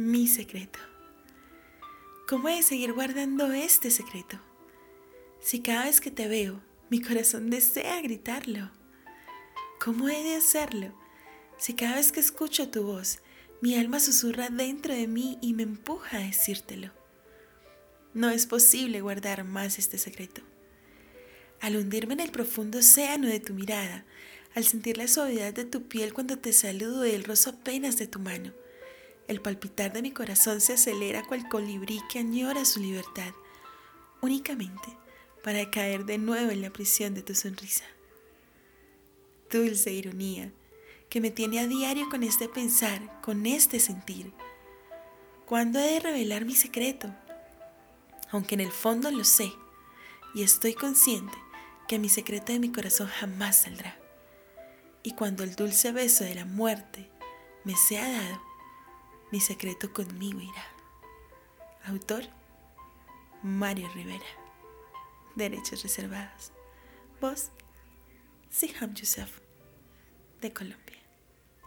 mi secreto. ¿Cómo he de seguir guardando este secreto? Si cada vez que te veo, mi corazón desea gritarlo. ¿Cómo he de hacerlo? Si cada vez que escucho tu voz, mi alma susurra dentro de mí y me empuja a decírtelo. No es posible guardar más este secreto. Al hundirme en el profundo océano de tu mirada, al sentir la suavidad de tu piel cuando te saludo y el rozo apenas de tu mano, el palpitar de mi corazón se acelera cual colibrí que añora su libertad, únicamente para caer de nuevo en la prisión de tu sonrisa. Dulce ironía que me tiene a diario con este pensar, con este sentir. ¿Cuándo he de revelar mi secreto? Aunque en el fondo lo sé y estoy consciente que mi secreto de mi corazón jamás saldrá. Y cuando el dulce beso de la muerte me sea dado, mi secreto conmigo irá. Autor Mario Rivera. Derechos reservados. Voz Siham Yusuf de Colombia.